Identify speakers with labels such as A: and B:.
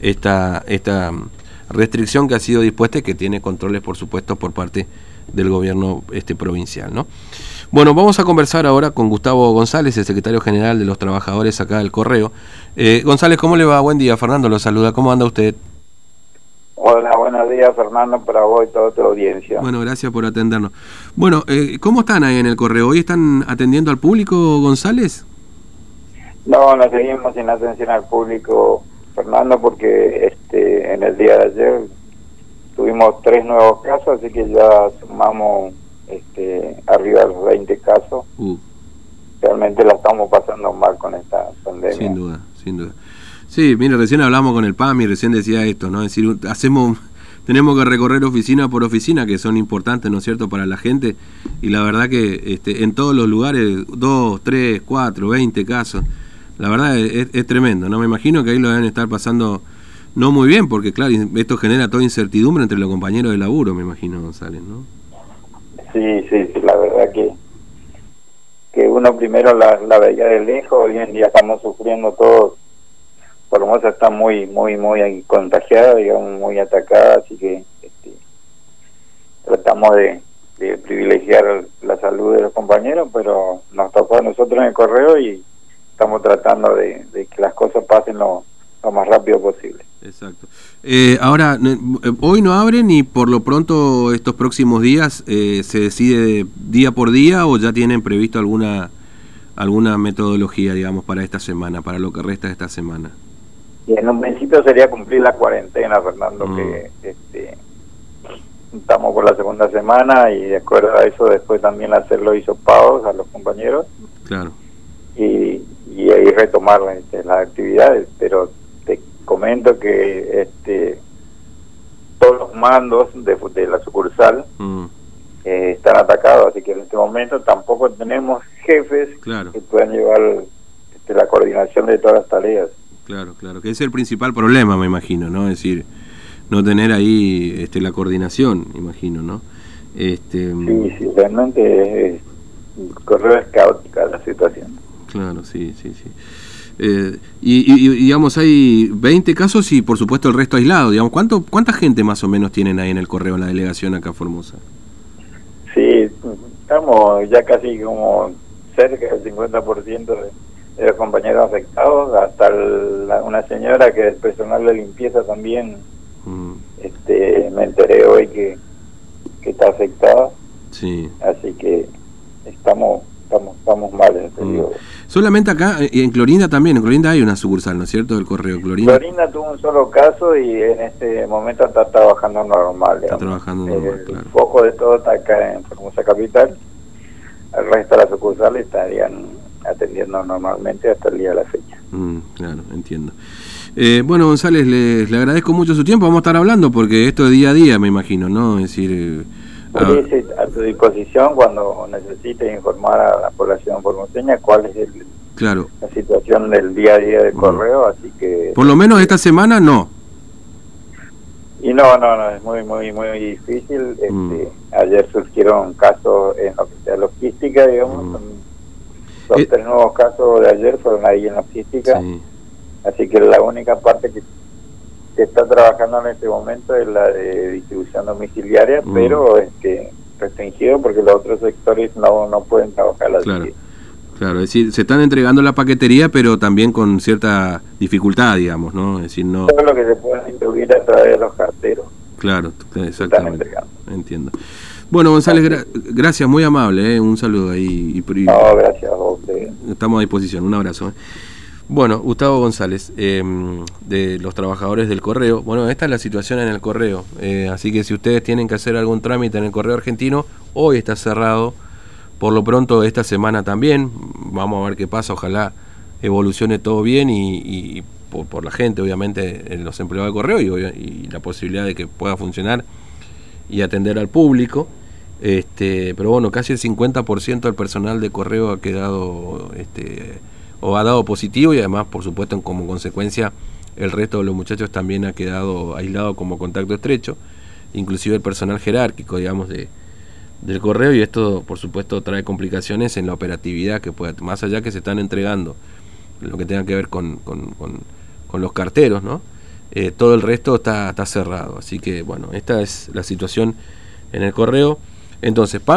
A: esta, esta restricción que ha sido dispuesta y que tiene controles, por supuesto, por parte del gobierno este, provincial. ¿no? Bueno, vamos a conversar ahora con Gustavo González, el secretario general de los trabajadores acá del Correo. Eh, González, ¿cómo le va? Buen día, Fernando lo saluda. ¿Cómo anda usted?
B: Hola, buenos días Fernando, para vos y toda tu audiencia.
A: Bueno, gracias por atendernos. Bueno, eh, ¿cómo están ahí en el correo? ¿Hoy están atendiendo al público, González?
B: No, nos seguimos sin atención al público, Fernando, porque este en el día de ayer tuvimos tres nuevos casos, así que ya sumamos este, arriba de los 20 casos. Uh. Realmente la estamos pasando mal con esta pandemia.
A: Sin duda, sin duda. Sí, mire, recién hablamos con el PAM y recién decía esto, ¿no? Es decir, hacemos, tenemos que recorrer oficina por oficina, que son importantes, ¿no es cierto?, para la gente, y la verdad que este, en todos los lugares, dos, tres, cuatro, veinte casos, la verdad es, tremendo, ¿no? Me imagino que ahí lo deben estar pasando no muy bien, porque claro, esto genera toda incertidumbre entre los compañeros de laburo, me imagino, González, ¿no?
B: Sí, sí, la verdad que que uno primero la, la veía de lejos, hoy en día estamos sufriendo todos Formosa está muy, muy, muy contagiada, digamos, muy atacada, así que este, tratamos de, privilegiar la salud de los compañeros, pero nos tocó a nosotros en el correo y estamos tratando de, que las cosas pasen lo, más rápido posible.
A: Exacto. Eh, ahora, hoy no abren y por lo pronto estos próximos días eh, se decide día por día o ya tienen previsto alguna alguna metodología, digamos, para esta semana, para lo que resta de esta semana.
B: Y en un principio sería cumplir la cuarentena, Fernando, que mm. este, estamos por la segunda semana y de acuerdo a eso después también hacerlo hizo pagos a los compañeros.
A: Claro.
B: Y, retomar este, las actividades, pero te comento que este todos los mandos de, de la sucursal mm. eh, están atacados, así que en este momento tampoco tenemos jefes que puedan llevar este, la coordinación de todas las tareas.
A: Claro, claro, que es el principal problema, me imagino, ¿no? Es decir, no tener ahí este, la coordinación, imagino, ¿no?
B: Este, sí, sí, realmente es, correo es caótica la situación.
A: Claro, sí, sí, sí. Eh, y, digamos, hay 20 casos y por supuesto el resto aislado. Digamos, ¿cuánto, ¿Cuánta gente más o menos tienen ahí en el correo, en la delegación acá Formosa?
B: Sí, estamos ya casi como cerca del 50% de de los compañeros afectados, hasta una señora que es personal de limpieza también, mm. este, me enteré hoy que, que está afectada.
A: Sí.
B: Así que estamos estamos estamos mal en este mm.
A: Solamente acá, y en Clorinda también, en Clorinda hay una sucursal, ¿no es cierto?, del correo.
B: Clorinda, Clorinda tuvo un solo caso y en este momento está trabajando normal.
A: Está trabajando normal,
B: El foco de todo está acá en Formosa Capital. El resto de las sucursales estarían atendiendo normalmente hasta el día de la fecha.
A: Mm, claro, entiendo. Eh, bueno, González, le, agradezco mucho su tiempo. Vamos a estar hablando porque esto es día a día, me imagino, ¿no? Es decir.
B: Eh, a... tu disposición cuando necesites informar a la población formoseña cuál es el,
A: claro.
B: la situación del día a día del mm. correo, así que...
A: Por lo menos esta semana no.
B: Y no, no, no, es muy, muy, muy difícil. Este, mm. Ayer surgieron casos en lo que sea logística, digamos, los eh, tres nuevos casos de ayer fueron ahí en logística. Así que la única parte que, está trabajando en este momento es la de distribución domiciliaria, mm. pero este, restringido porque los otros sectores no, no pueden trabajar la
A: claro. Claro, es decir, se están entregando la paquetería, pero también con cierta dificultad, digamos, ¿no? Es decir, no...
B: Todo lo que se puede distribuir a través de los carteros.
A: Claro, exactamente. Entiendo. Bueno, González, gracias, muy amable, ¿eh? un saludo ahí.
B: No, gracias a vos.
A: Estamos a disposición, un abrazo. ¿eh? Bueno, Gustavo González, em, de los trabajadores del correo. Bueno, esta es la situación en el correo, eh, así que si ustedes tienen que hacer algún trámite en el correo argentino, hoy está cerrado, por lo pronto esta semana también, vamos a ver qué pasa, ojalá evolucione todo bien y, por, la gente, obviamente, en los empleados del correo y la posibilidad de que pueda funcionar y atender al público. Este, pero bueno, casi el 50% del personal de correo ha quedado este, o ha dado positivo y además, por supuesto, como consecuencia, el resto de los muchachos también ha quedado aislado como contacto estrecho, inclusive el personal jerárquico, digamos, de, del correo y esto, por supuesto, trae complicaciones en la operatividad que pueda, más allá que se están entregando lo que tenga que ver con, con, con, los carteros, ¿no? eh, todo el resto está, está cerrado. Así que bueno, esta es la situación en el correo. Entonces, PAMI